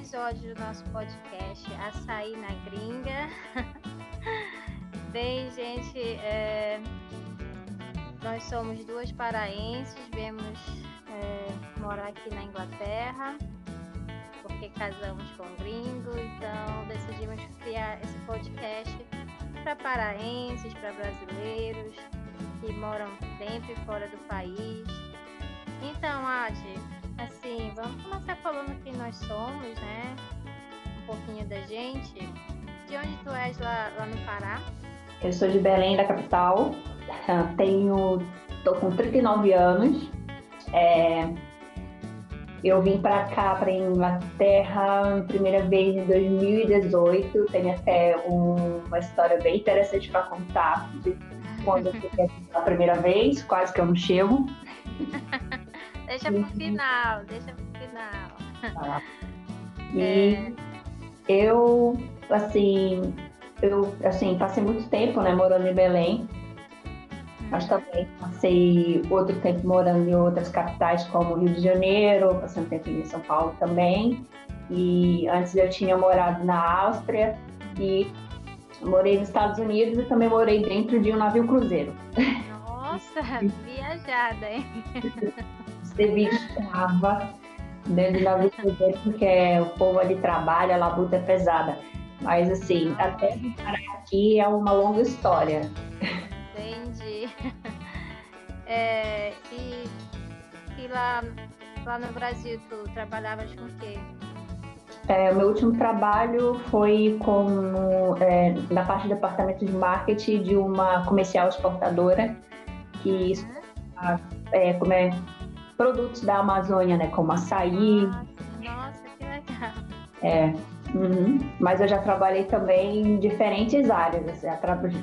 episódio do nosso podcast Açaí na Gringa. Bem, gente, é... nós somos duas paraenses, viemos é, morar aqui na Inglaterra, porque casamos com um gringo, então decidimos criar esse podcast para paraenses, para brasileiros que moram dentro e fora do país. Então, Adi, assim, vamos começar falando quem nós somos, né? Um pouquinho da gente. De onde tu és lá, lá no Pará? Eu sou de Belém, da capital. Tenho, tô com 39 anos. É, eu vim para cá, para Inglaterra, primeira vez em 2018. Tenho até um, uma história bem interessante para contar de quando eu fui a primeira vez, quase que eu não chego. deixa pro final, deixa pro final. Tá. E é... eu, assim, eu assim, passei muito tempo né, morando em Belém. Mas também passei outro tempo morando em outras capitais, como Rio de Janeiro, passei um tempo em São Paulo também. E antes eu tinha morado na Áustria e morei nos Estados Unidos e também morei dentro de um navio cruzeiro. Nossa, viajada, hein? Escrava dentro navio cruzeiro, porque o povo ali trabalha, a labuta é pesada. Mas assim, até parar aqui é uma longa história. Entendi. É, e, e lá, lá no Brasil, tu trabalhavas com o quê? É, o meu último trabalho foi como é, na parte do departamento de marketing de uma comercial exportadora que é, como é, produtos da Amazônia, né, como açaí. Nossa, que legal. É, Uhum. Mas eu já trabalhei também em diferentes áreas. Assim,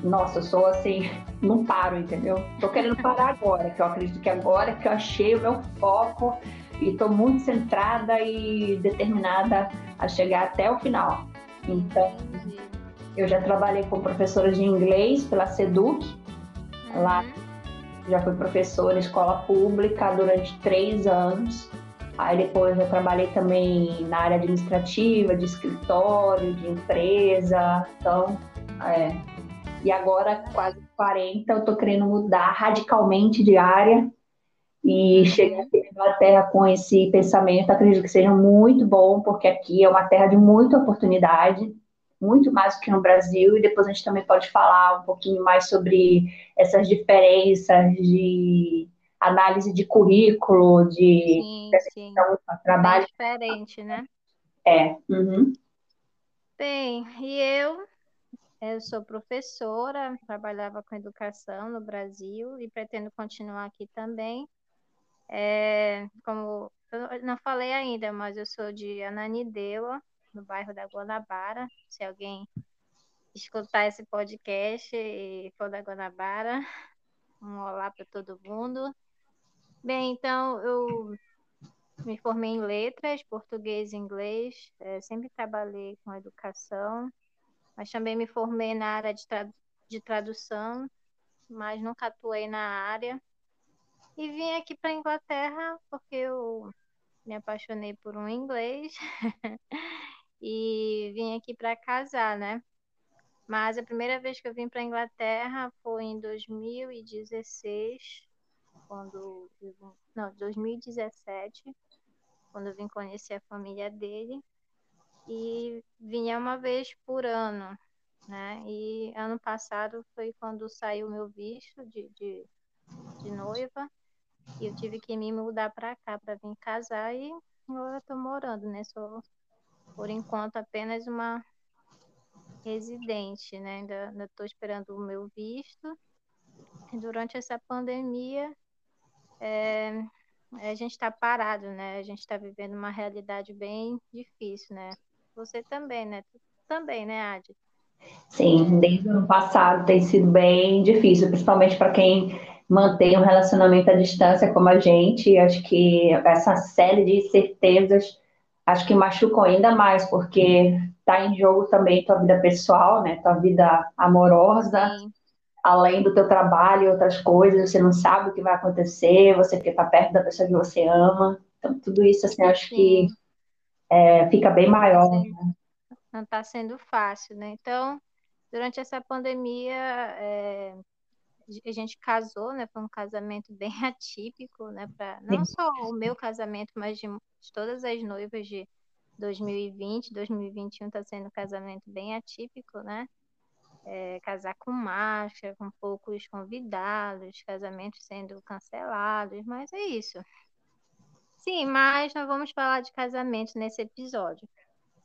Nossa, eu sou assim, não paro, entendeu? Tô querendo parar agora, que eu acredito que agora que eu achei o meu foco e estou muito centrada e determinada a chegar até o final. Então, eu já trabalhei com professora de inglês pela Seduc, uhum. lá já fui professora em escola pública durante três anos. Aí depois eu trabalhei também na área administrativa, de escritório, de empresa. Então, é. E agora, quase 40, eu tô querendo mudar radicalmente de área. E chegar aqui na Inglaterra com esse pensamento, acredito que seja muito bom, porque aqui é uma terra de muita oportunidade, muito mais do que no Brasil. E depois a gente também pode falar um pouquinho mais sobre essas diferenças de análise de currículo, de sim, sim. trabalho. Bem diferente, né? É. Uhum. Bem, e eu, eu sou professora, trabalhava com educação no Brasil e pretendo continuar aqui também. É, como eu não falei ainda, mas eu sou de Ananindeua, no bairro da Guanabara. Se alguém escutar esse podcast e for da Guanabara, um olá para todo mundo. Bem, então eu me formei em letras, português e inglês, é, sempre trabalhei com educação, mas também me formei na área de, de tradução, mas nunca atuei na área. E vim aqui para a Inglaterra porque eu me apaixonei por um inglês e vim aqui para casar, né? Mas a primeira vez que eu vim para Inglaterra foi em 2016 quando não, 2017, quando eu vim conhecer a família dele e vinha uma vez por ano, né? E ano passado foi quando saiu meu visto de, de, de noiva e eu tive que me mudar para cá para vir casar e agora estou morando, né? Sou por enquanto apenas uma residente, né? Ainda estou esperando o meu visto. Durante essa pandemia, é, a gente está parado, né? A gente está vivendo uma realidade bem difícil, né? Você também, né? também, né, Adi? Sim, desde o ano passado tem sido bem difícil, principalmente para quem mantém um relacionamento à distância como a gente. Acho que essa série de certezas acho que machucam ainda mais, porque está em jogo também tua vida pessoal, né? Tua vida amorosa. Sim além do teu trabalho e outras coisas, você não sabe o que vai acontecer, você fica perto da pessoa que você ama. Então, tudo isso, assim, acho Sim. que é, fica bem maior. Né? Não está sendo fácil, né? Então, durante essa pandemia, é, a gente casou, né? Foi um casamento bem atípico, né? Pra, não só o meu casamento, mas de, de todas as noivas de 2020, 2021 está sendo um casamento bem atípico, né? É, casar com máscara, com poucos convidados, casamentos sendo cancelados, mas é isso. Sim, mas nós vamos falar de casamento nesse episódio.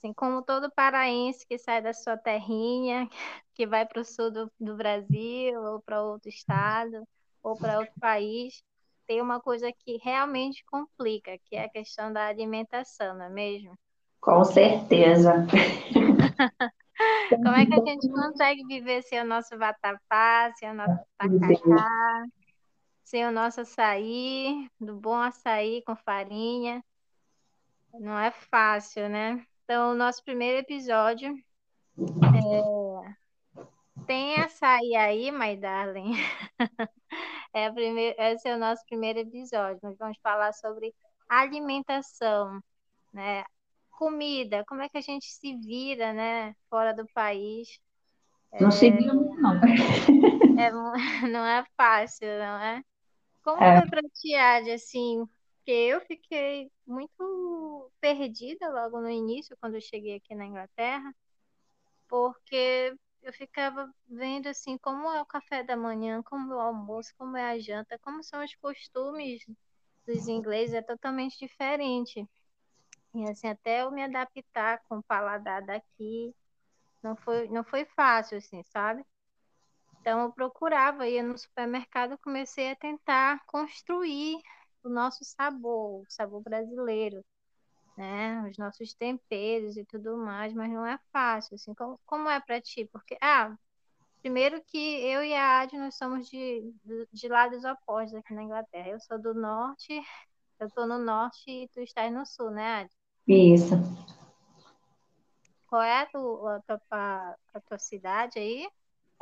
Assim, como todo paraense que sai da sua terrinha, que vai para o sul do, do Brasil, ou para outro estado, ou para outro país, tem uma coisa que realmente complica, que é a questão da alimentação, não é mesmo? Com certeza. Como é que a gente consegue viver sem o nosso vatapá, sem o nosso tacacá, sem o nosso açaí, do bom açaí com farinha? Não é fácil, né? Então, o nosso primeiro episódio é... tem açaí aí, my darling. é primeir... Esse é o nosso primeiro episódio. Nós vamos falar sobre alimentação, né? comida, como é que a gente se vira, né, fora do país. Não é, se vira não. É, não é fácil, não é? Como é. foi para ti, Adi, assim, porque eu fiquei muito perdida logo no início, quando eu cheguei aqui na Inglaterra, porque eu ficava vendo assim como é o café da manhã, como é o almoço, como é a janta, como são os costumes dos ingleses, é totalmente diferente. E assim, até eu me adaptar com o paladar daqui, não foi, não foi fácil, assim, sabe? Então eu procurava, ia no supermercado, comecei a tentar construir o nosso sabor, o sabor brasileiro, né? Os nossos temperos e tudo mais, mas não é fácil, assim, como, como é para ti? Porque, ah, primeiro que eu e a Adi, nós somos de, de, lados opostos aqui na Inglaterra. Eu sou do norte, eu tô no norte e tu estás no sul, né, Adi? Isso. Qual é a tua, a tua, a tua cidade aí?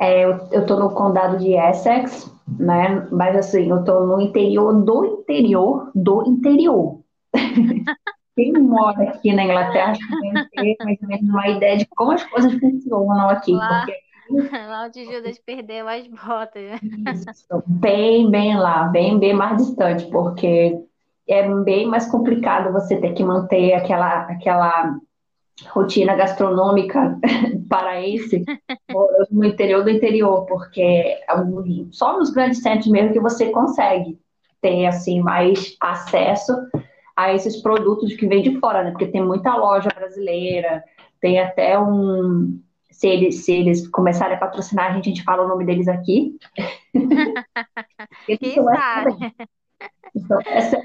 É, eu, eu tô no condado de Essex, né? Mas assim, eu tô no interior do interior do interior. Quem mora aqui na Inglaterra acho que deve ter mais ou menos uma ideia de como as coisas funcionam aqui. Lá, porque... lá onde Judas perdeu as botas. Isso, bem, bem lá, bem, bem mais distante, porque é bem mais complicado você ter que manter aquela, aquela rotina gastronômica paraense no interior do interior, porque é só nos grandes centros mesmo que você consegue ter assim mais acesso a esses produtos que vêm de fora, né? Porque tem muita loja brasileira, tem até um se eles, se eles começarem a patrocinar a gente, a gente fala o nome deles aqui. Então, essa,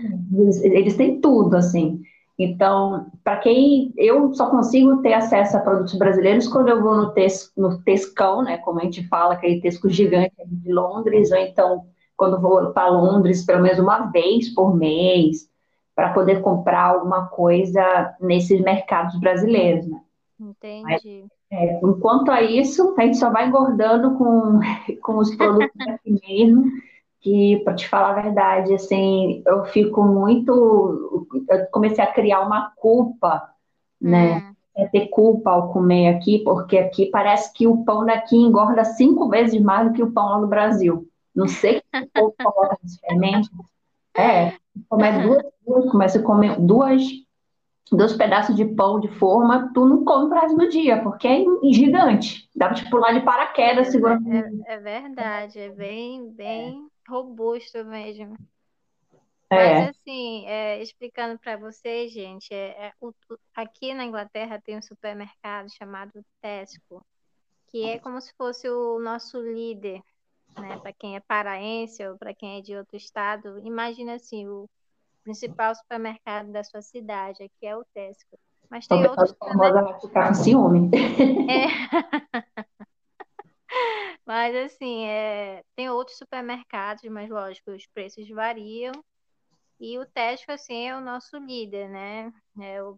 eles têm tudo, assim. Então, para quem eu só consigo ter acesso a produtos brasileiros quando eu vou no, tes, no Tescão, né, como a gente fala, aquele Tesco gigante de Londres, ou então quando vou para Londres pelo menos uma vez por mês, para poder comprar alguma coisa nesses mercados brasileiros, né? Entendi. Mas, é, enquanto a isso, a gente só vai engordando com, com os produtos aqui mesmo que, para te falar a verdade, assim, eu fico muito. Eu comecei a criar uma culpa, né? Hum. É ter culpa ao comer aqui, porque aqui parece que o pão daqui engorda cinco vezes mais do que o pão lá no Brasil. Não sei que o povo coloca fermento. É, comer duas, duas, começa a comer duas, dois pedaços de pão de forma, tu não come resto do dia, porque é gigante. Dá pra te pular de paraquedas é, segurando. É, é, verdade, é bem, bem robusto mesmo. É. Mas assim, é, explicando para vocês, gente, é, é o, aqui na Inglaterra tem um supermercado chamado Tesco, que é como se fosse o nosso líder, né? Para quem é paraense ou para quem é de outro estado, imagina assim, o principal supermercado da sua cidade, aqui é o Tesco. Mas tem outros. Famosa ficar com ciúme. É. Mas assim, é, tem outros supermercados, mas lógico, os preços variam. E o Tesco, assim, é o nosso líder, né? É o,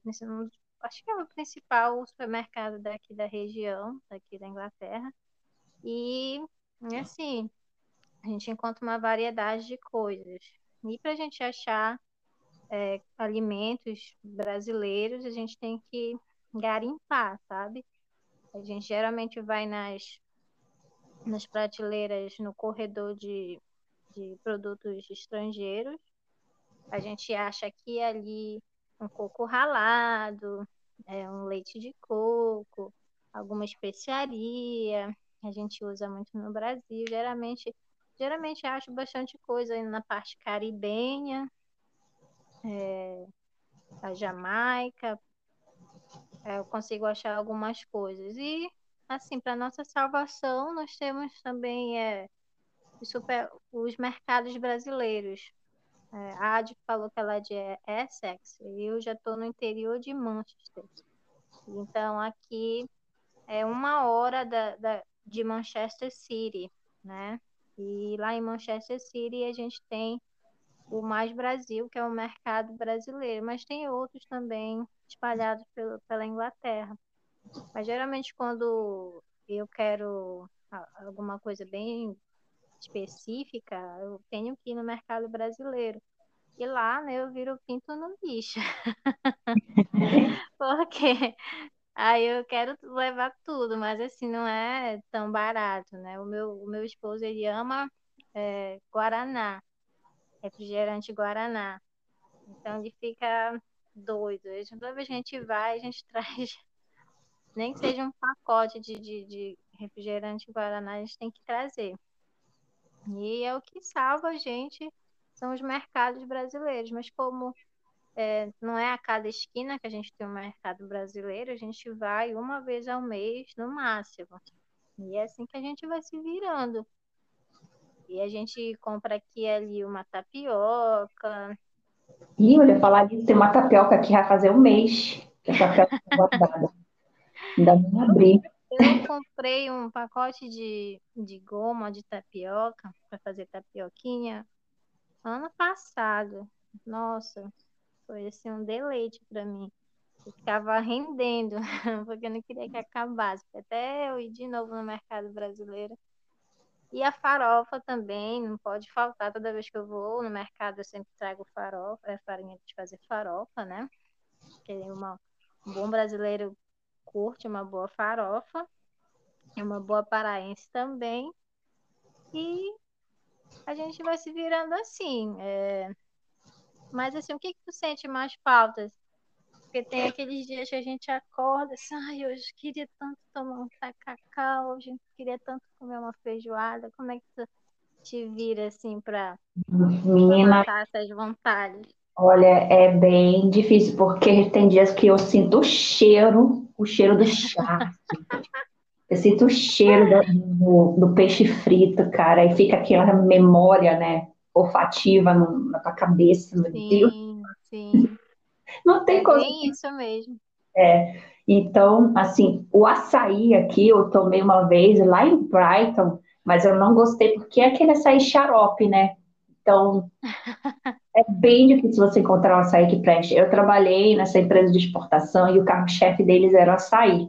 acho que é o principal supermercado daqui da região, daqui da Inglaterra. E assim, a gente encontra uma variedade de coisas. E para a gente achar é, alimentos brasileiros, a gente tem que garimpar, sabe? A gente geralmente vai nas, nas prateleiras no corredor de, de produtos estrangeiros. A gente acha aqui ali um coco ralado, é, um leite de coco, alguma especiaria. A gente usa muito no Brasil. Geralmente, geralmente acho bastante coisa na parte caribenha, é, a Jamaica. É, eu consigo achar algumas coisas. E, assim, para nossa salvação, nós temos também é, super, os mercados brasileiros. É, a Adi falou que ela é de Essex e eu já estou no interior de Manchester. Então, aqui é uma hora da, da, de Manchester City, né? E lá em Manchester City a gente tem o Mais Brasil, que é o mercado brasileiro, mas tem outros também espalhados pelo, pela Inglaterra. Mas geralmente quando eu quero alguma coisa bem específica, eu tenho que ir no mercado brasileiro. E lá, né, eu viro pinto no bicho. Porque aí eu quero levar tudo, mas assim, não é tão barato, né? O meu, o meu esposo, ele ama é, Guaraná, refrigerante Guaraná. Então ele fica doido. Toda vez que a gente vai, a gente traz, nem que seja um pacote de, de, de refrigerante Guaraná, a gente tem que trazer. E é o que salva a gente, são os mercados brasileiros. Mas como é, não é a cada esquina que a gente tem um mercado brasileiro, a gente vai uma vez ao mês no máximo. E é assim que a gente vai se virando. E a gente compra aqui ali uma tapioca. Ih, olha, falar disso, tem uma tapioca aqui vai fazer um mês que a tapioca. Ainda não abri. Eu comprei um pacote de, de goma de tapioca para fazer tapioquinha ano passado. Nossa, foi assim um deleite para mim. Eu ficava rendendo, porque eu não queria que acabasse. Até eu ir de novo no mercado brasileiro. E a farofa também, não pode faltar. Toda vez que eu vou no mercado, eu sempre trago farofa, é farinha de fazer farofa, né? Porque uma, um bom brasileiro curte uma boa farofa, e uma boa paraense também. E a gente vai se virando assim. É... Mas assim, o que, que tu sente mais falta? Porque tem aqueles dias que a gente acorda assim, ai, hoje queria tanto tomar um tacacá, hoje queria tanto comer uma feijoada. Como é que tu te vira assim para matar essas vontades? Olha, é bem difícil, porque tem dias que eu sinto o cheiro, o cheiro do chá. eu sinto o cheiro do, do, peixe frito, cara, e fica aquela memória, né, olfativa no, na tua cabeça, meu sim, Deus. Sim, Não tem coisa. bem isso mesmo. É, então, assim, o açaí aqui eu tomei uma vez lá em Brighton, mas eu não gostei porque é aquele açaí xarope, né? Então, é bem difícil você encontrar um açaí que preste. Eu trabalhei nessa empresa de exportação e o carro-chefe deles era o açaí.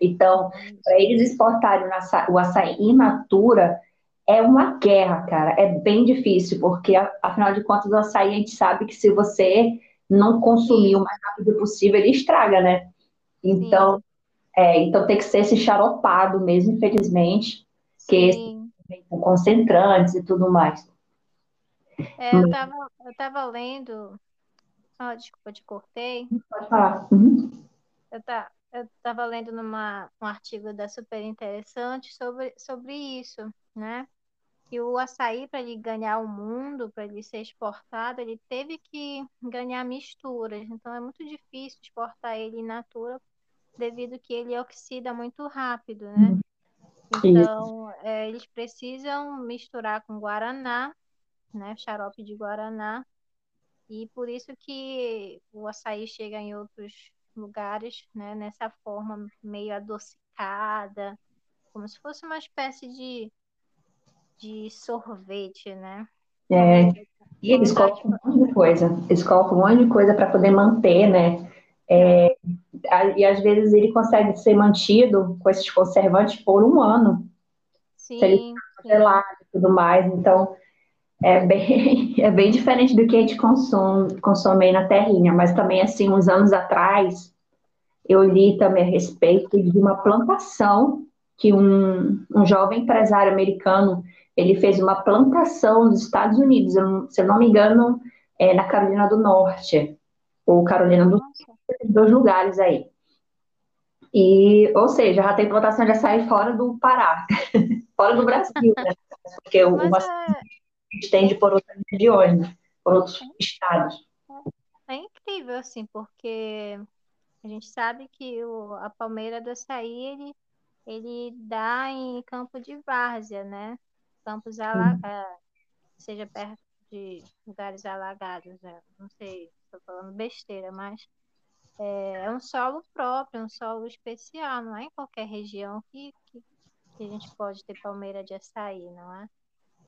Então, para eles exportarem o açaí in natura, é uma guerra, cara. É bem difícil, porque, afinal de contas, o açaí a gente sabe que se você não consumir o mais rápido possível, ele estraga, né? Então, é, então tem que ser esse xaropado mesmo, infelizmente, que esse, com concentrantes e tudo mais. É, eu estava eu tava lendo. Oh, desculpa, te cortei. Pode falar. Uhum. Eu, tá, eu estava lendo numa, um artigo da Super Interessante sobre, sobre isso, né? Que o açaí, para ele ganhar o mundo, para ele ser exportado, ele teve que ganhar misturas. Então é muito difícil exportar ele in natura, devido que ele oxida muito rápido, né? Uhum. Então, é, eles precisam misturar com guaraná né, xarope de guaraná. E por isso que o açaí chega em outros lugares, né, nessa forma meio adocicada, como se fosse uma espécie de, de sorvete, né? É, e eles colocam um monte de coisa, eles colocam um monte de coisa para poder manter, né? É, e às vezes ele consegue ser mantido com esses conservantes por um ano. sim, se ele gelado e tudo mais. Então, é bem, é bem diferente do que a gente consome, consome aí na terrinha. Mas também, assim, uns anos atrás, eu li também a respeito de uma plantação que um, um jovem empresário americano, ele fez uma plantação nos Estados Unidos, se eu não me engano, é na Carolina do Norte, ou Carolina do Sul, dois lugares aí. E, ou seja, já tem plantação de açaí fora do Pará, fora do Brasil, né? Porque o, é... estende por outras regiões, né? por outros é... estados. É incrível, assim, porque a gente sabe que o, a palmeira do açaí, ele, ele dá em campo de várzea, né? Campos alagados, seja perto de lugares alagados, né? Não sei, estou falando besteira, mas é, é, um solo próprio, um solo especial, não é em qualquer região que, que, que a gente pode ter palmeira de açaí, não é?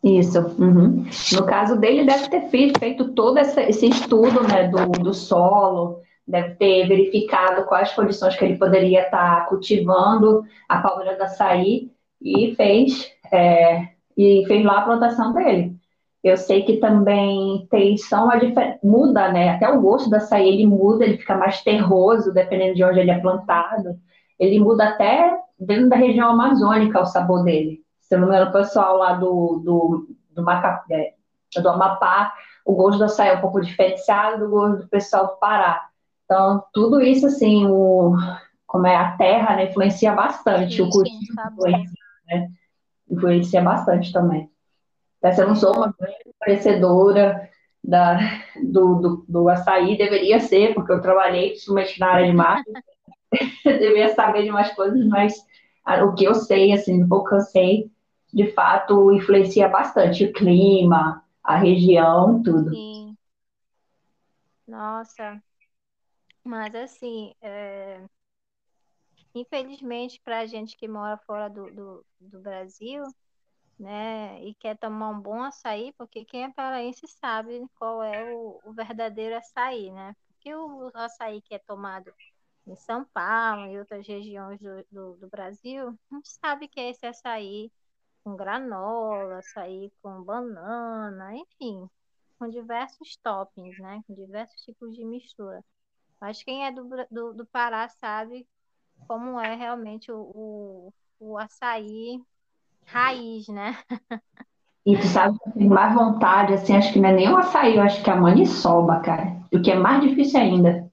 Isso. Uhum. No caso dele, deve ter feito todo esse estudo né, do, do solo, deve ter verificado quais condições que ele poderia estar cultivando a palmeira do açaí e fez, é, e fez lá a plantação dele. Eu sei que também tem são a muda, né? Até o gosto do açaí ele muda, ele fica mais terroso, dependendo de onde ele é plantado. Ele muda até dentro da região amazônica o sabor dele. Se eu não me engano, o pessoal lá do, do, do, Macapé, do Amapá, o gosto do açaí é um pouco diferenciado do gosto do pessoal do Pará. Então, tudo isso, assim, o, como é a terra, né, influencia bastante. Sim, o cultivo influencia, né? influencia bastante também. Essa eu não sou uma grande conhecedora da, do, do, do, açaí, deveria ser, porque eu trabalhei principalmente na área de marketing, deveria saber de mais coisas, mas o que eu sei, assim, o pouco que eu sei, de fato, influencia bastante o clima, a região, tudo. Sim. Nossa, mas assim, é... infelizmente para a gente que mora fora do, do, do Brasil, né? E quer tomar um bom açaí, porque quem é paraense sabe qual é o, o verdadeiro açaí, né? Porque o, açaí que é tomado em São Paulo e outras regiões do, do, do Brasil, gente sabe que é esse açaí com granola, açaí com banana, enfim, com diversos toppings, né? Com diversos tipos de mistura. Mas quem é do, do, do Pará sabe como é realmente o, o, o açaí raiz, né? E tu sabe que eu tenho mais vontade, assim, acho que não é nem o açaí, eu acho que é a maniçoba, cara. O que é mais difícil ainda.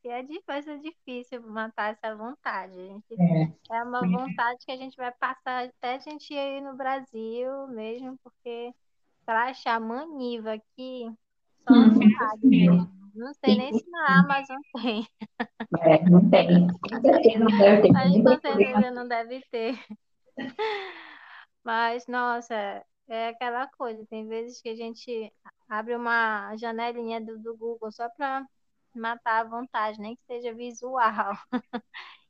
Que é difícil, é difícil matar essa vontade. Gente, é. é. uma vontade que a gente vai passar até a gente ir no Brasil mesmo, porque para achar maniva aqui, só mesmo. Não sei nem se na Amazon tem. É, não tem. Com certeza não deve ter. Mas com certeza não deve ter. Mas, nossa, é aquela coisa. Tem vezes que a gente abre uma janelinha do, do Google só para matar a vontade, nem que seja visual.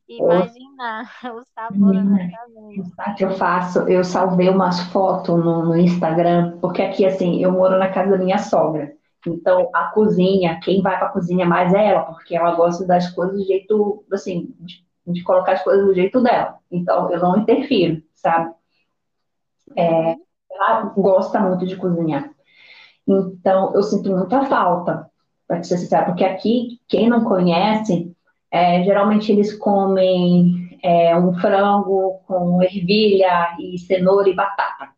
Imaginar o sabor exatamente. Eu faço, eu salvei umas fotos no, no Instagram, porque aqui, assim, eu moro na casa da minha sogra. Então, a cozinha, quem vai para a cozinha mais é ela, porque ela gosta das coisas do jeito, assim, de de colocar as coisas do jeito dela. Então, eu não interfiro, sabe? É, ela gosta muito de cozinhar. Então, eu sinto muita falta, ser sincera, porque aqui, quem não conhece, é, geralmente eles comem é, um frango com ervilha e cenoura e batata.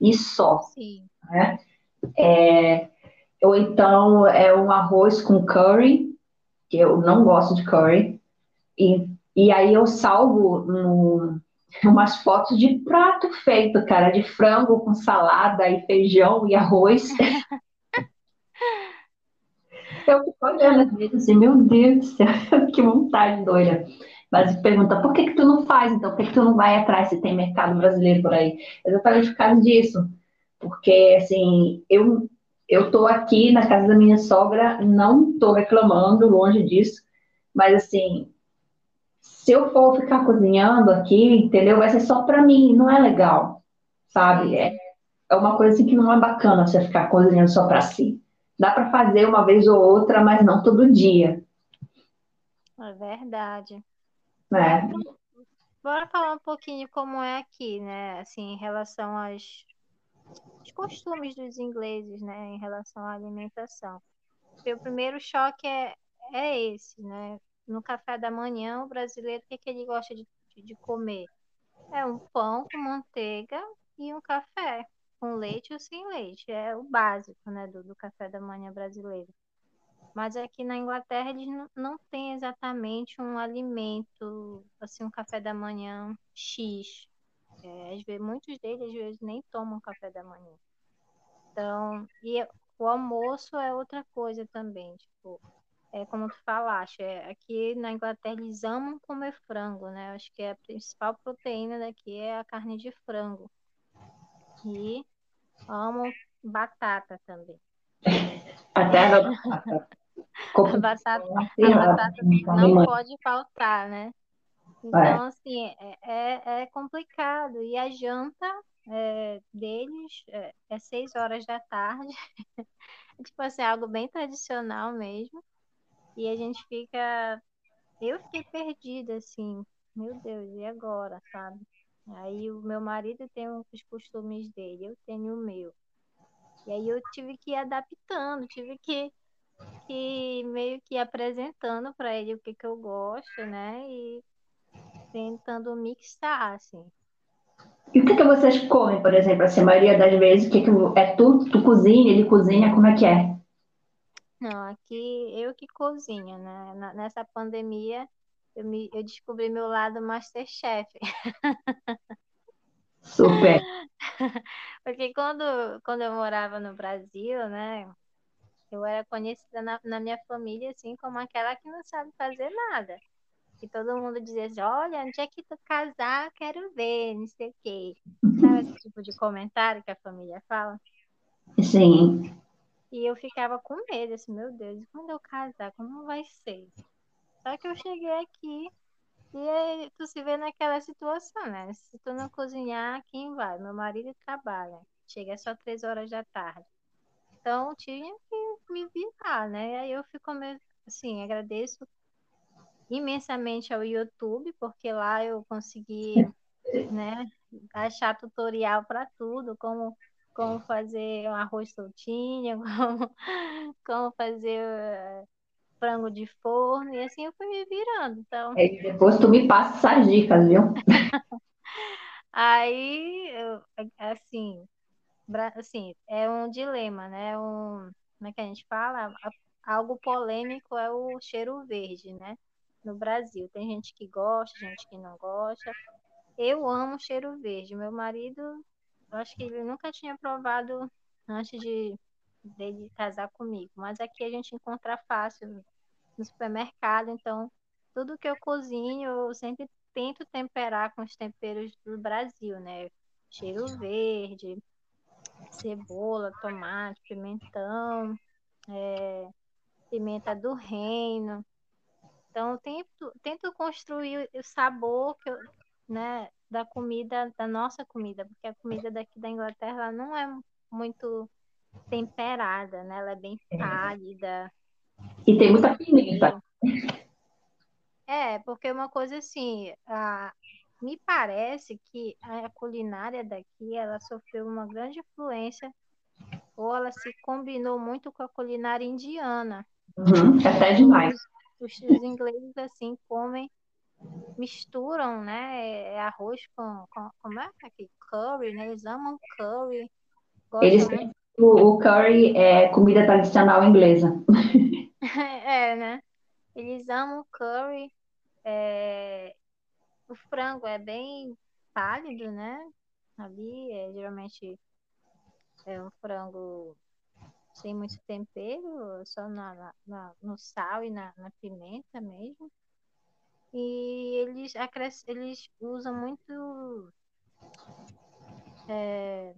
E só. Sim. Né? É, ou então é um arroz com curry, que eu não gosto de curry. E e aí eu salvo no, umas fotos de prato feito, cara, de frango com salada e feijão e arroz. eu fico olhando às vezes assim, meu Deus do céu, que vontade doida. Mas pergunta, por que, que tu não faz, então? Por que, que tu não vai atrás se tem mercado brasileiro por aí? Exatamente por causa disso. Porque, assim, eu, eu tô aqui na casa da minha sogra, não tô reclamando, longe disso, mas, assim, se eu for ficar cozinhando aqui, entendeu? Vai ser só para mim, não é legal, sabe? É, é uma coisa assim que não é bacana você ficar cozinhando só para si. Dá para fazer uma vez ou outra, mas não todo dia. É verdade. É. bora falar um pouquinho como é aqui, né? Assim, em relação aos, aos costumes dos ingleses, né? Em relação à alimentação. Porque o primeiro choque é, é esse, né? No café da manhã, o brasileiro, o que, que ele gosta de, de comer? É um pão com manteiga e um café, com leite ou sem leite. É o básico, né, do, do café da manhã brasileiro. Mas aqui na Inglaterra eles não, não têm exatamente um alimento, assim, um café da manhã X. É, muitos deles às vezes nem tomam café da manhã. Então, e o almoço é outra coisa também, tipo, é como tu falaste, é, aqui na Inglaterra eles amam comer frango, né? Acho que a principal proteína daqui é a carne de frango. E amam batata também. Batata. Batata, a batata não pode faltar, né? Então, é. assim, é, é, é complicado. E a janta é, deles é, é seis horas da tarde. tipo assim, algo bem tradicional mesmo. E a gente fica. Eu fiquei perdida, assim. Meu Deus, e agora, sabe? Aí o meu marido tem os costumes dele, eu tenho o meu. E aí eu tive que ir adaptando, tive que, que meio que apresentando para ele o que, que eu gosto, né? E tentando mixar, assim. E o que, que vocês comem, por exemplo? Assim, a maioria das vezes, o que, que é tu, tu cozinha, ele cozinha, como é que é? Não, aqui eu que cozinho, né? Nessa pandemia eu, me, eu descobri meu lado Masterchef. Super. Porque quando, quando eu morava no Brasil, né? Eu era conhecida na, na minha família, assim, como aquela que não sabe fazer nada. E todo mundo dizia assim, olha, onde é que tu casar, quero ver, não sei o quê. Sabe esse tipo de comentário que a família fala? Sim. E eu ficava com medo, assim, meu Deus, quando eu casar, como vai ser? Só que eu cheguei aqui e tu se vê naquela situação, né? Se tu não cozinhar, quem vai? Meu marido trabalha, chega só três horas da tarde. Então tinha que me virar, né? Aí eu fico meio assim, agradeço imensamente ao YouTube, porque lá eu consegui, né, achar tutorial para tudo, como como fazer um arroz soltinho, como, como fazer frango de forno, e assim eu fui me virando. Então... É, depois tu me passa essas dicas, viu? Aí, eu, assim, assim, é um dilema, né? Um, como é que a gente fala? Algo polêmico é o cheiro verde, né? No Brasil. Tem gente que gosta, gente que não gosta. Eu amo cheiro verde. Meu marido, eu acho que ele nunca tinha provado antes de dele casar comigo. Mas aqui a gente encontra fácil no supermercado, então tudo que eu cozinho eu sempre tento temperar com os temperos do Brasil, né? Cheiro verde, cebola, tomate, pimentão, é, pimenta do reino. Então eu tento, tento construir o sabor que eu, né, da comida, da nossa comida, porque a comida daqui da Inglaterra não é muito temperada, né? Ela é bem pálida, e tem muita pimenta. É, porque uma coisa assim, a, me parece que a culinária daqui, ela sofreu uma grande influência, ou ela se combinou muito com a culinária indiana. Uhum, até demais. Os, os, ingleses, assim, comem, misturam, né, é arroz com, com como é aqui? Curry, né? Eles amam curry. Eles o, o curry é comida tradicional inglesa. É, né? Eles amam curry. É... O frango é bem pálido, né? Ali, é, geralmente é um frango sem muito tempero, só na, na, no sal e na, na pimenta mesmo. E eles, eles usam muito. É...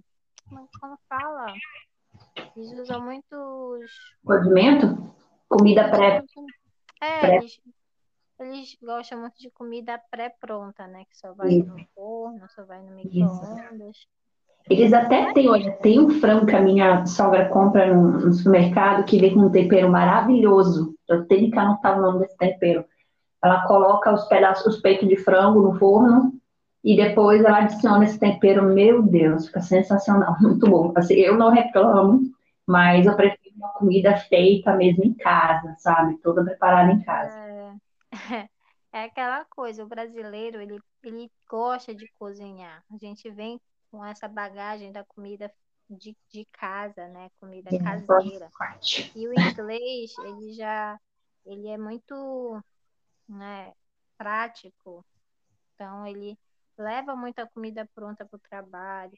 Como, como fala? Eles usam muitos. Condimento? Comida pré. É, pré. Eles, eles gostam muito de comida pré-pronta, né? Que só vai Isso. no forno, só vai no micro-ondas. Eles até têm, olha, tem um frango que a minha sogra compra no, no supermercado que vem com um tempero maravilhoso. Eu tenho que anotar o nome desse tempero. ela coloca os pedaços, os peitos de frango no forno e depois ela adiciona esse tempero. Meu Deus, fica sensacional, muito bom. Assim, eu não reclamo, mas eu prefiro uma comida feita mesmo em casa, sabe? Toda preparada em casa. É, é aquela coisa, o brasileiro, ele, ele gosta de cozinhar. A gente vem com essa bagagem da comida de, de casa, né? Comida É, caseira. E o inglês, ele já, ele é muito, né, prático. Então, ele leva muita comida pronta para o trabalho.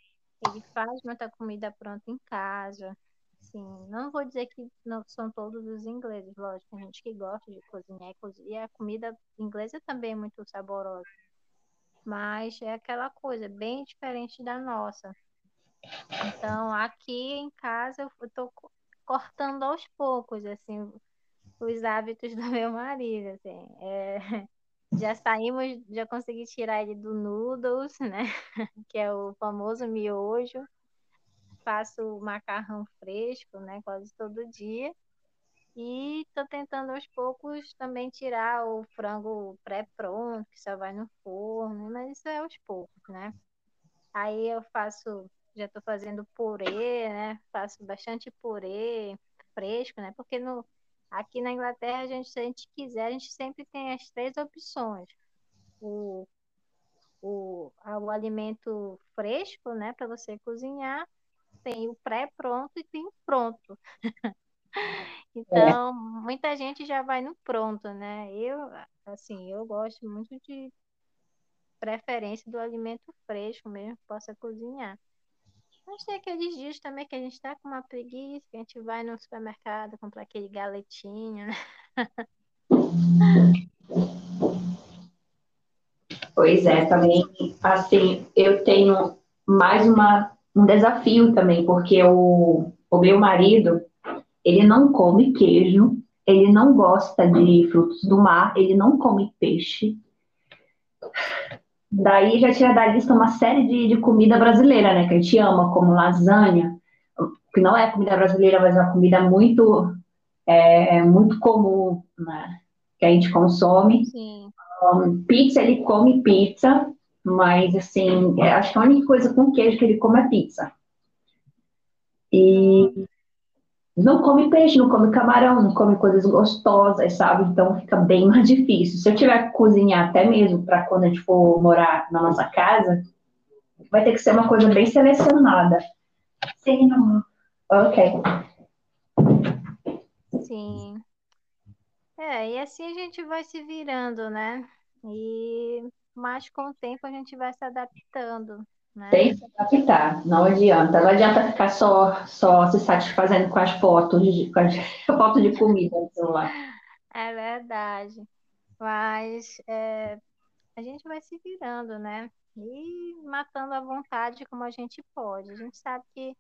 Ele faz muita comida pronta em casa. Assim, não vou dizer que não são todos os ingleses, lógico, tem gente que gosta de cozinhar e cozi- e a comida inglesa também é muito saborosa. Mas é aquela coisa bem diferente da nossa. Então, aqui em casa eu estou cortando aos poucos, assim, os hábitos do meu marido, assim. É, já saímos, já consegui tirar ele do noodles, né? Que é o famoso miojo. Faço macarrão fresco, né? Quase todo dia. E estou tentando aos poucos também tirar o frango pré-pronto, que só vai no forno, mas isso é aos poucos, né? Aí eu faço, já estou fazendo purê, né? Faço bastante purê fresco, né? Porque no, aqui na Inglaterra, a gente, se a gente quiser, a gente sempre tem as três opções. O, o, o alimento fresco, né? Para você cozinhar, tem o pré-pronto e tem o pronto. Então, muita gente já vai no pronto, né? Eu, assim, eu gosto muito de preferência do alimento fresco mesmo, que possa cozinhar. Mas tem aqueles dias também que a gente tá com uma preguiça, que a gente vai no supermercado comprar aquele galetinho, né? Pois é, também, assim, eu tenho mais uma, um desafio também, porque o, o meu marido, ele não come queijo, ele não gosta de frutos do mar, ele não come peixe. Daí já tira da lista uma série de, de comida brasileira, né, que a gente ama, como lasanha, que não é comida brasileira, mas é uma comida muito, é, muito comum, né, que a gente consome. Sim. Pizza, ele come pizza, mas assim, é, acho que a única coisa com queijo que ele come é pizza. E não come peixe, não come camarão, não come coisas gostosas, sabe? Então fica bem mais difícil. Se eu tiver que cozinhar até mesmo para quando a gente for morar na nossa casa, vai ter que ser uma coisa bem selecionada. Sim, não. Ok. Sim. É, e assim a gente vai se virando, né? E mas com o tempo a gente vai se adaptando, né? Tem que se adaptar, não adianta. Não adianta ficar só, só se satisfazendo com as fotos de, com as fotos de comida no celular. É verdade. Mas é, a gente vai se virando, né? E matando à vontade como a gente pode. A gente sabe que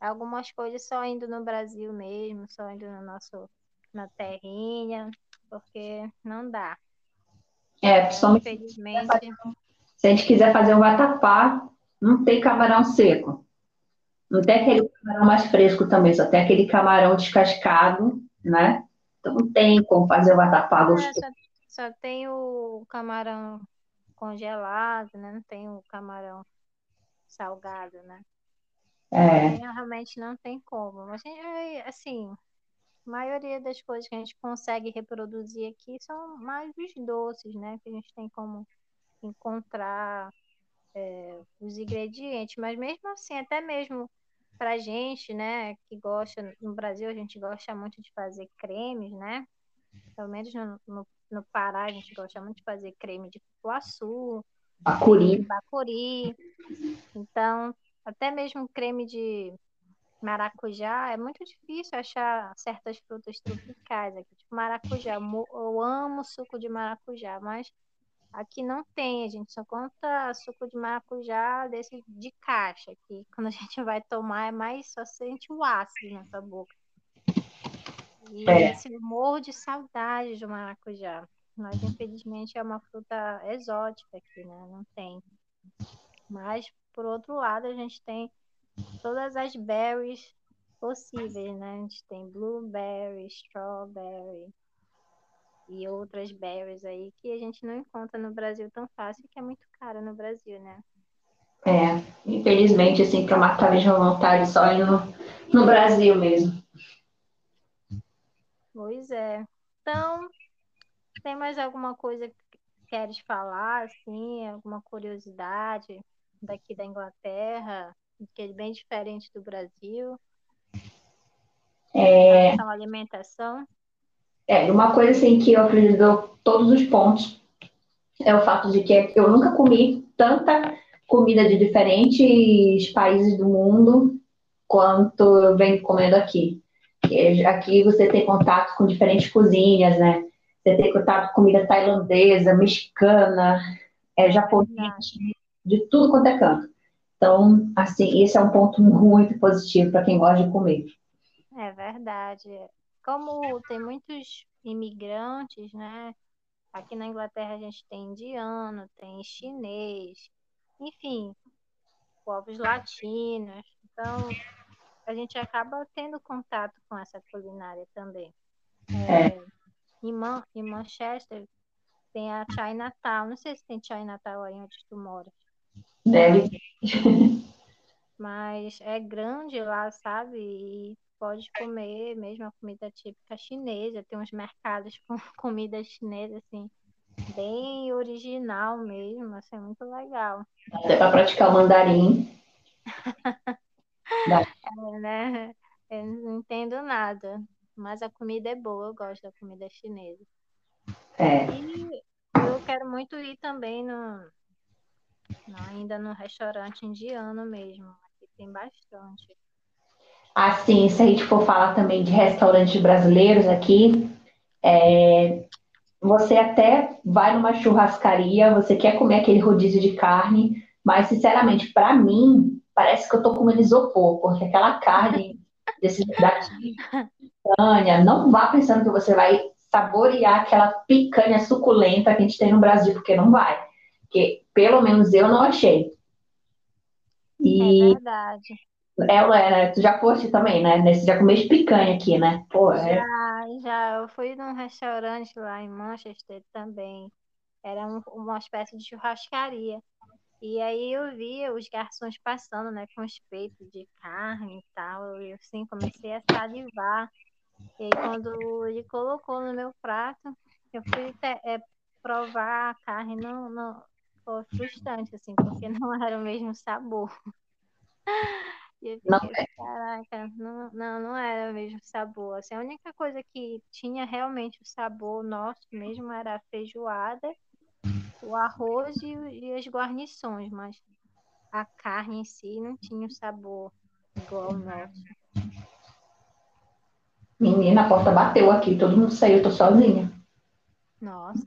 algumas coisas só indo no Brasil mesmo, só indo no nosso, na terrinha, porque não dá. É, principalmente Infelizmente, se a gente quiser fazer um vatapá, não tem camarão seco. Não tem aquele camarão mais fresco também, só tem aquele camarão descascado, né? Então não tem como fazer o vatapá é, gostoso. só, só tem o camarão congelado, né? Não tem o camarão salgado, né? É, realmente não tem como. Mas, é, assim, a maioria das coisas que a gente consegue reproduzir aqui são mais os doces, né? Que a gente tem como encontrar é, os ingredientes. Mas mesmo assim, até mesmo pra gente, né, que gosta, no Brasil a gente gosta muito de fazer cremes, né? Pelo menos no, no, no Pará a gente gosta muito de fazer creme de cupuaçu, bacuri. bacuri. Então, até mesmo creme de maracujá, é muito difícil achar certas frutas tropicais aqui, tipo maracujá. Eu mo- Eu amo suco de maracujá, mas aqui não tem, a gente só conta suco de maracujá desse de caixa, que quando a gente vai tomar é mais só sente o ácido na sua boca. E É. eu morro de saudade do maracujá. Mas infelizmente é uma fruta exótica aqui, né? Não tem. Mas, por outro lado, a gente tem todas as berries possíveis, né? A gente tem blueberry, strawberry, e outras berries aí que a gente não encontra no Brasil tão fácil, que é muito caro no Brasil, né? É, infelizmente, assim, para uma de voluntário só no, no Brasil mesmo. Pois é. Então, tem mais alguma coisa que queres falar, assim, alguma curiosidade daqui da Inglaterra, que é bem diferente do Brasil? É... À alimentação? É, uma coisa assim que eu acredito todos os pontos é o fato de que eu nunca comi tanta comida de diferentes países do mundo quanto eu venho comendo aqui. Aqui você tem contato com diferentes cozinhas, né? Você tem contato com comida tailandesa, mexicana, é, japonês, de tudo quanto é canto. Então, assim, esse é um ponto muito positivo para quem gosta de comer. É verdade. Como tem muitos imigrantes, né? Aqui na Inglaterra a gente tem indiano, tem chinês, enfim, povos latinos. Então, a gente acaba tendo contato com essa culinária também. É, é. Em, Man em Manchester tem a Chinatown. Não sei se tem Chinatown aí onde tu mora. Deve. Mas é grande lá, sabe? E pode comer mesmo a comida típica chinesa. Tem uns mercados com comida chinesa, assim, bem original mesmo, assim, muito legal. Até para praticar o mandarim. é, né? Eu não entendo nada, mas a comida é boa, eu gosto da comida chinesa. É. E eu quero muito ir também no, no ainda no restaurante indiano mesmo, aqui tem bastante. Assim, se a gente for falar também de restaurantes brasileiros aqui, é, você até vai numa churrascaria, você quer comer aquele rodízio de carne, mas sinceramente, para mim, parece que eu tô comendo isopor, porque aquela carne desse daqui, picanha, não vá pensando que você vai saborear aquela picanha suculenta que a gente tem no Brasil, porque não vai. Porque pelo menos eu não achei. E... É verdade. Ela, é, né? Tu já foste também, né? Você já comeste picanha aqui, né? Pô, é... Já, já. Eu fui num restaurante lá em Manchester também. Era um, uma espécie de churrascaria. E aí eu via os garçons passando, né, com os peitos de carne e tal. Eu, assim, comecei a salivar. E aí, quando ele colocou no meu prato, eu fui é, provar a carne. Não, não, foi frustrante, assim, porque não era o mesmo sabor. E eu fiquei, não. caraca, não, não, não era o mesmo sabor. Assim, a única coisa que tinha realmente o sabor nosso mesmo era a feijoada, o arroz e, e as guarnições, mas a carne em si não tinha o sabor igual ao nosso. Menina, a porta bateu aqui, todo mundo saiu, eu tô sozinha. Nossa.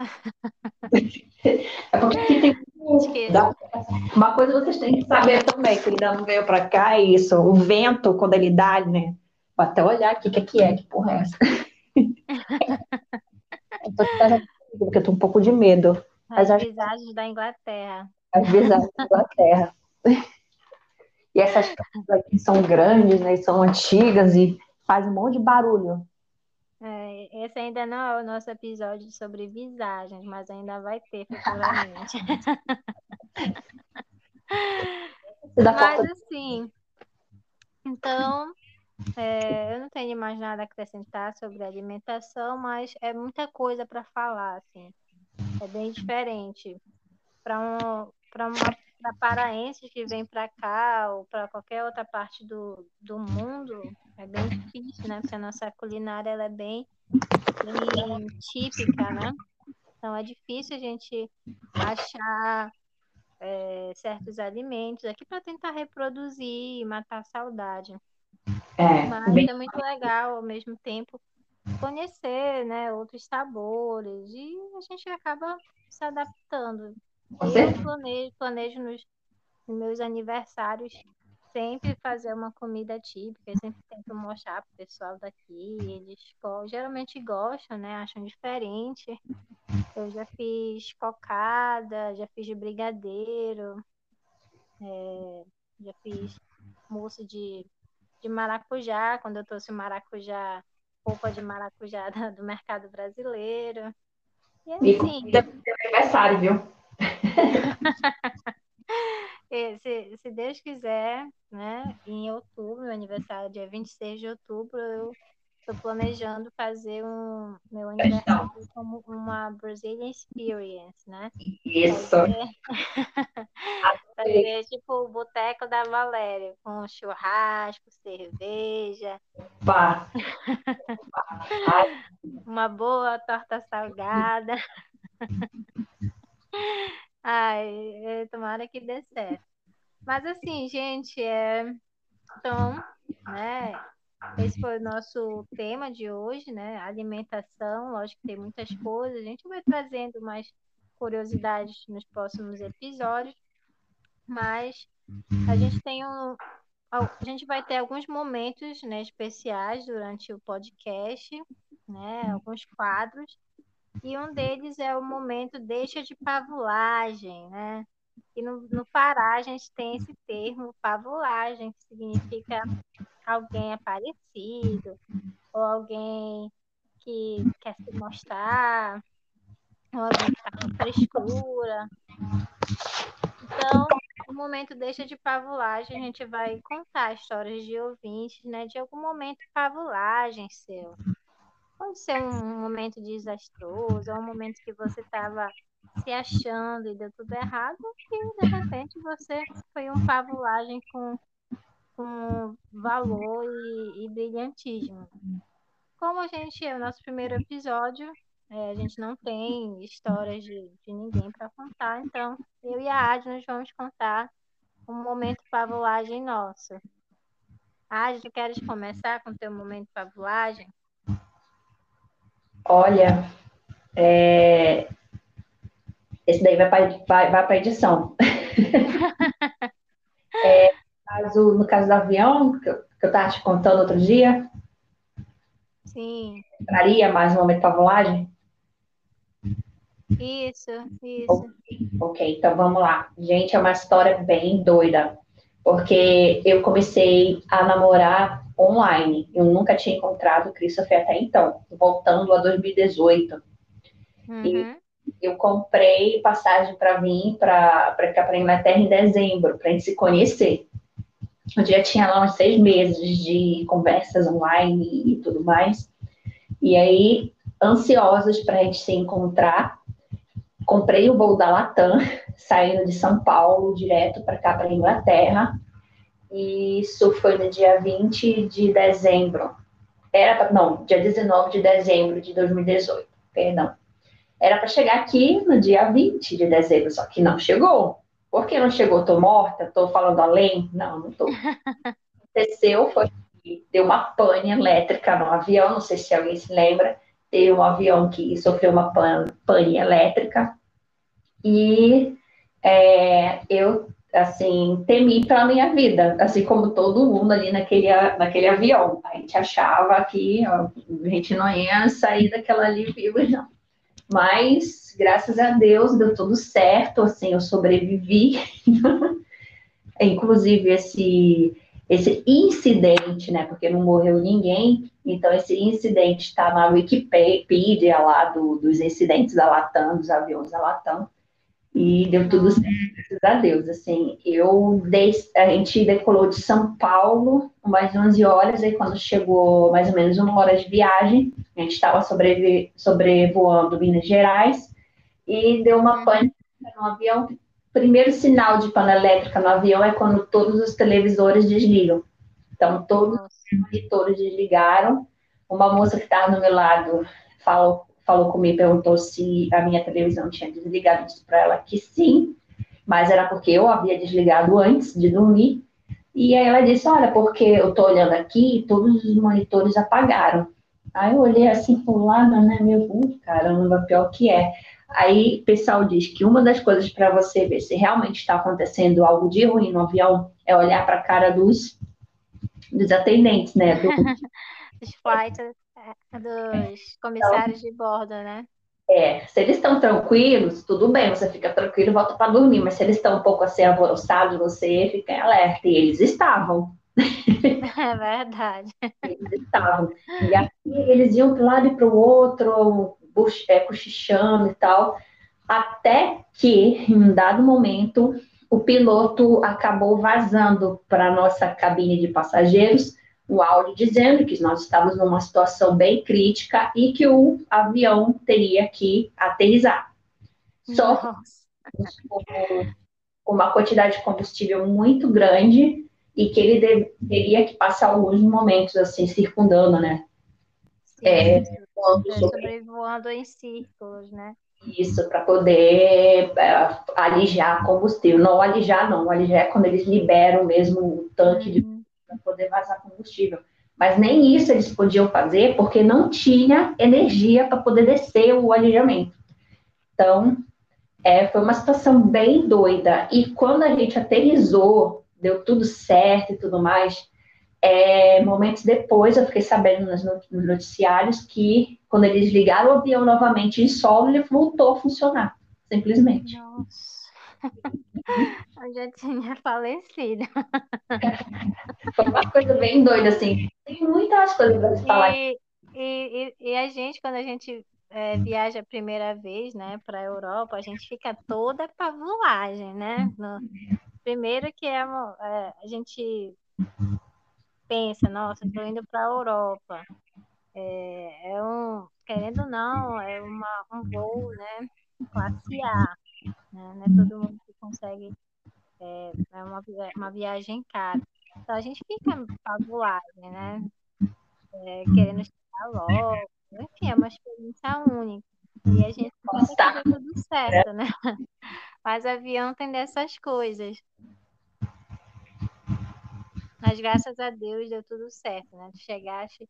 É porque tem uma coisa vocês têm que saber também, que ainda não veio para cá, é isso. O vento, quando ele dá, né? Vou até olhar aqui o que, é que é, que porra é essa. eu tô porque eu tô um pouco de medo. As acho... visagens da Inglaterra. As visagens da Inglaterra. E essas casas aqui são grandes, né? E são antigas e fazem um monte de barulho. É, esse ainda não é o nosso episódio sobre visagens, mas ainda vai ter futuramente. mas assim, então, é, eu não tenho mais nada a acrescentar sobre alimentação, mas é muita coisa para falar, assim. É bem diferente. Para um, para uma para paraenses que vêm para cá ou para qualquer outra parte do, do mundo, é bem difícil, né? Porque a nossa culinária ela é bem, bem típica, né? Então é difícil a gente achar é, certos alimentos aqui para tentar reproduzir e matar a saudade. É, Mas bem... é muito legal ao mesmo tempo conhecer né, outros sabores e a gente acaba se adaptando. Eu planejo, planejo nos, nos meus aniversários sempre fazer uma comida típica, eu sempre tento mostrar pro pessoal daqui, eles geralmente gostam, né? Acham diferente. Eu já fiz cocada, já fiz de brigadeiro, é, já fiz mousse de, de maracujá, quando eu trouxe maracujá, roupa de maracujá do mercado brasileiro. E, assim, e aniversário, viu? se, se Deus quiser, né, em outubro, meu aniversário, dia 26 de outubro, eu estou planejando fazer um meu aniversário como uma Brazilian Experience, né? Isso. Fazer, fazer tipo o boteco da Valéria, com churrasco, cerveja. Uma boa torta salgada. Ai, é, tomara que dê certo. Mas assim, gente, é... então, né? Esse foi o nosso tema de hoje, né? Alimentação, lógico que tem muitas coisas. A gente vai trazendo mais curiosidades nos próximos episódios, mas a gente tem um, a gente vai ter alguns momentos né, especiais durante o podcast, né? Alguns quadros e um deles é o momento deixa de pavulagem, né? E no, no Pará a gente tem esse termo pavulagem, que significa alguém aparecido, ou alguém que quer se mostrar, ou alguém que está com frescura. Então, no momento deixa de pavulagem, a gente vai contar histórias de ouvintes, né? De algum momento pavulagem seu. Pode ser um momento desastroso, ou um momento que você estava se achando e deu tudo errado, e de repente você foi um pavulagem com, com valor e, e brilhantismo. Como a gente é o nosso primeiro episódio, é, a gente não tem histórias de, de ninguém para contar, então eu e a Adi nós vamos contar um momento pavulagem nosso. Adi, queres começar com o teu momento pavulagem? Olha, é... esse daí vai para vai, vai edição. é, caso, no caso do avião, que eu, estava te contando outro dia. Sim. Traria mais um momento para volagem? Isso, isso. Okay, ok, então vamos lá. Gente, é uma história bem doida. Porque eu comecei a namorar online. Eu nunca tinha encontrado o Christopher até então, voltando a 2018. Uhum. E eu comprei passagem para vir para cá para Inglaterra em dezembro, para a gente se conhecer. Eu já tinha lá uns seis meses de conversas online e tudo mais. E aí, ansiosos para a gente se encontrar, comprei o voo da Latam, saindo de São Paulo direto para cá, para Inglaterra. E isso foi no dia 20 de dezembro. Era pra, não, dia 19 de dezembro de 2018, perdão. Era para chegar aqui no dia 20 de dezembro, só que não chegou. Por que não chegou? Tô morta? Tô falando além? Não, não tô. Aconteceu foi que deu uma pane elétrica no avião, não sei se alguém se lembra. Teve um avião que sofreu uma pane elétrica. E é, eu assim, temi pela minha vida, assim como todo mundo ali naquele, naquele avião. A gente achava que ó, a gente não ia sair daquela ali viva, não. Mas, graças a Deus, deu tudo certo, assim, eu sobrevivi. Inclusive, esse, esse incidente, né, porque não morreu ninguém, então esse incidente está na Wikipedia lá do, dos incidentes da Latam, dos aviões da Latam, e deu tudo certo, graças a Deus. Assim, eu a gente decolou de São Paulo mais 11 horas, aí quando chegou mais ou menos uma hora de viagem, a gente estava sobrevoando Minas Gerais e deu uma pane no avião. Primeiro sinal de pane elétrica no avião é quando todos os televisores desligam. Então, todos os monitores desligaram. Uma moça que estava no meu lado falou falou comigo, perguntou se a minha televisão tinha desligado, disse para ela que sim, mas era porque eu havia desligado antes de dormir. E aí ela disse: Olha, porque eu estou olhando aqui, todos os monitores apagaram. Aí eu olhei assim o lado, né? Meu, caramba, pior que é. Aí o pessoal diz que uma das coisas para você ver se realmente está acontecendo algo de ruim no avião é olhar para a cara dos, dos atendentes, né? Do... Os flight dos comissários então, de bordo, né? É, se eles estão tranquilos, tudo bem, você fica tranquilo e volta para dormir, mas se eles estão um pouco assim alvoroçados, você fica em alerta, e eles estavam. É verdade. Eles estavam. E aqui eles iam para um lado e para o outro, é, cochichando e tal, até que, em um dado momento, o piloto acabou vazando para a nossa cabine de passageiros o áudio dizendo que nós estávamos numa situação bem crítica e que o avião teria que aterrizar. Só com uma quantidade de combustível muito grande e que ele teria que passar alguns momentos assim circundando, né? Sim, é, voando sobrevoando em círculos, né? Isso, para poder é, alijar combustível. Não alijar, não. Alijar é quando eles liberam mesmo o tanque uhum. Para poder vazar combustível. Mas nem isso eles podiam fazer porque não tinha energia para poder descer o alijamento. Então, é, foi uma situação bem doida. E quando a gente aterrizou, deu tudo certo e tudo mais, é, momentos depois eu fiquei sabendo nos noticiários que quando eles ligaram o avião novamente em solo, ele voltou a funcionar, simplesmente. Nossa. Eu já tinha falecido. Foi uma coisa bem doida, assim. Tem muitas coisas para falar. E, e, e, a gente, quando a gente é, viaja a primeira vez, né, para a Europa, a gente fica toda pavulagem, né? No, primeiro que é, é, a gente pensa, nossa, estou indo para a Europa. É, é, um, querendo ou não, é uma, um voo, né, classe A, né? Não é todo mundo consegue, é, é uma, uma viagem cara. Então a gente fica pavulagem, né? É, querendo chegar logo, enfim, é uma experiência única. E a gente que dê tudo certo, né? Mas avião tem dessas coisas. Mas graças a Deus deu tudo certo, né? Tu chegaste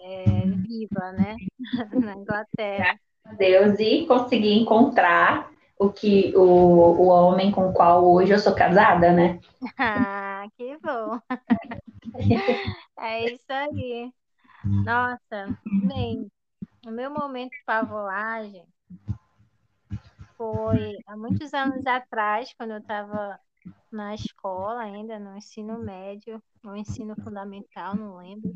é, viva, né? Na Inglaterra. Graças a Deus e consegui encontrar o que o, o homem com o qual hoje eu sou casada, né? Ah, que bom. É isso aí. Nossa, bem, o meu momento de pavolagem foi há muitos anos atrás, quando eu estava na escola ainda, no ensino médio, ou ensino fundamental, não lembro.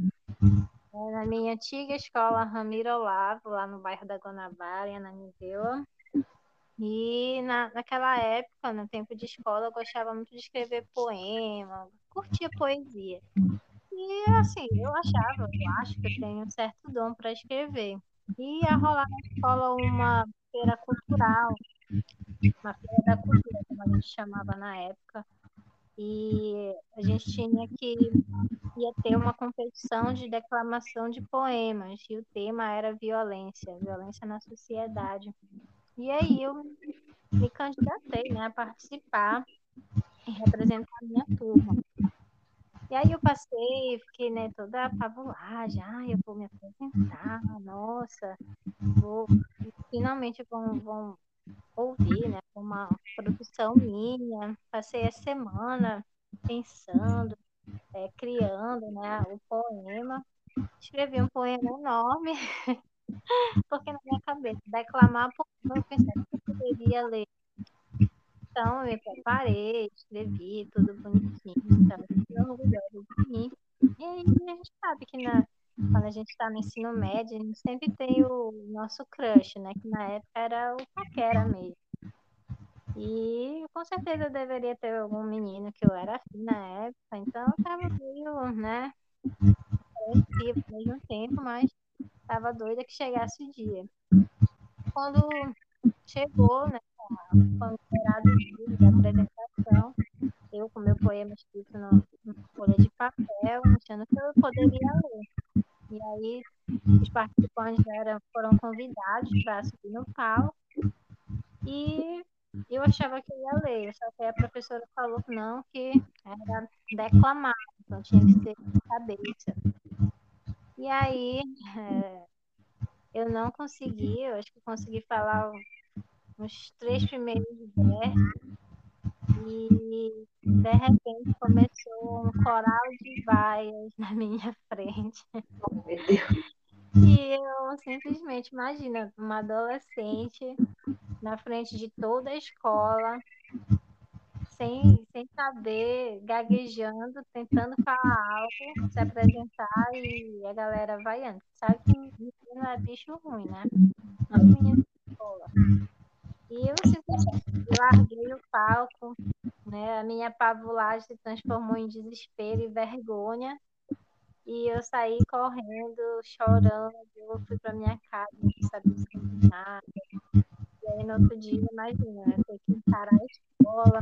É, na minha antiga escola Ramiro Olavo, lá no bairro da Guanabara, em Ananindeua. E na, naquela época, no tempo de escola, eu gostava muito de escrever poema, curtia poesia. E assim, eu achava, eu acho que eu tenho um certo dom para escrever. E ia rolar na escola uma feira cultural, uma feira da cultura, como a gente chamava na época. E a gente tinha que ia ter uma competição de declamação de poemas, e o tema era violência, violência na sociedade. E aí eu me candidatei né, a participar e representar a minha turma. E aí eu passei, fiquei né, toda apavulada, ah, eu vou me apresentar, nossa, vou, finalmente vão, vão ouvir, né, uma produção minha. Passei a semana pensando, é, criando, né, o poema. Escrevi um poema enorme, porque na minha cabeça, declamar poema, eu pensei que eu poderia ler então, eu me preparei, escrevi tudo bonitinho, estava super orgulhosa de mim. E a gente sabe que na, quando a gente está no ensino médio, a gente sempre tem o nosso crush, né? Que na época era o paquera mesmo. E com certeza eu deveria ter algum menino que eu era afim na época, então eu tava meio, né? Ao mesmo tempo, mas tava doida que chegasse o dia. Quando chegou, né? Quando o dia da apresentação, eu com meu poema escrito no, folha de papel, achando que eu poderia ler. E aí os participantes eram, foram convidados para subir no palco e eu achava que eu ia ler, só que a professora falou não, que era declamar, então tinha que ser de cabeça. E aí é, eu não consegui, eu acho que consegui falar os três primeiros versos e de repente começou um coral de vaias na minha frente. Oh, meu Deus. E eu simplesmente imagina uma adolescente na frente de toda a escola, sem, sem saber, gaguejando, tentando falar algo, se apresentar e a galera vaiando. Sabe que menino é bicho ruim, né? As meninas de escola. E eu simplesmente larguei o palco, né? A minha pavulagem se transformou em desespero e vergonha. E eu saí correndo, chorando, eu fui para minha casa, não sabia nada. E aí no outro dia, imagina, eu ter que encarar a escola,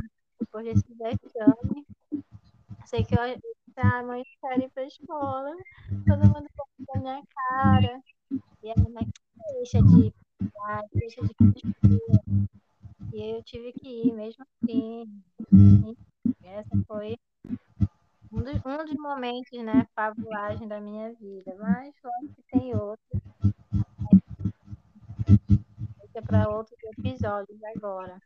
depois desse vexame. Sei que eu ah, mãe quero ir pra escola, todo mundo com a minha cara. E a minha deixa de deixa de E eu tive que ir mesmo assim. essa foi um dos, um dos momentos, né, fabulagem da minha vida. Mas logo que tem outros. Fica para outros episódios agora.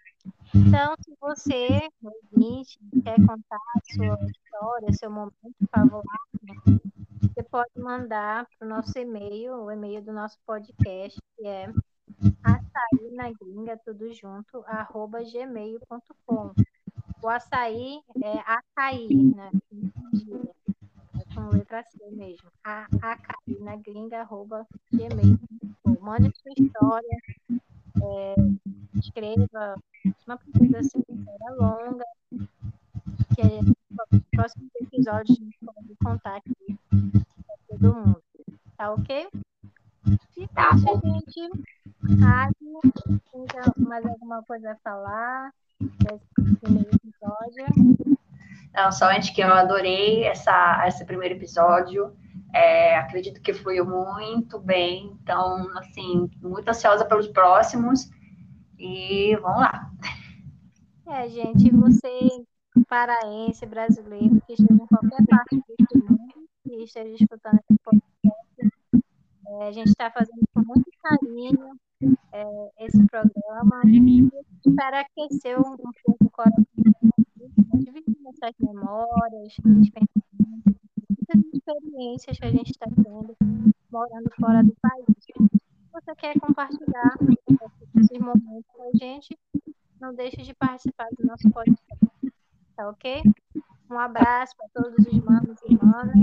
Então, se você, ouvinte, quer contar a sua história, seu momento favorável, você pode mandar para o nosso e-mail, o e-mail do nosso podcast, que é açaí na gringa, tudo junto, arroba gmail.com. O açaí é açaí, né? Com letra C mesmo. A, açaí na gringa, arroba gmail.com. Mande sua história, é, escreva uma pesquisa longa, que é, no próximo episódio a gente pode contar aqui para todo mundo. Tá ok? E tá, gente. Rádio, tem mais alguma coisa a falar desse primeiro episódio? Não, somente que eu adorei essa, esse primeiro episódio. É, acredito que fluiu muito bem. Então, assim, muito ansiosa pelos próximos. E vamos lá. É, gente, você paraense, brasileiro, que esteja em qualquer parte do mundo e esteja escutando esse podcast, é, a gente está fazendo com muito carinho é, esse programa espera aquecer um, um pouco o coração, dividir essas memórias, essas experiências que a gente está tendo morando fora do país. Se você quer compartilhar esses momentos com a gente, não deixe de participar do nosso podcast, tá ok? Um abraço para todos os manos e manas.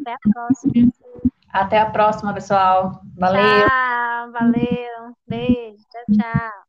Até a próxima. Até a próxima, pessoal. Valeu. Tchau, valeu. Beijo. Tchau, tchau.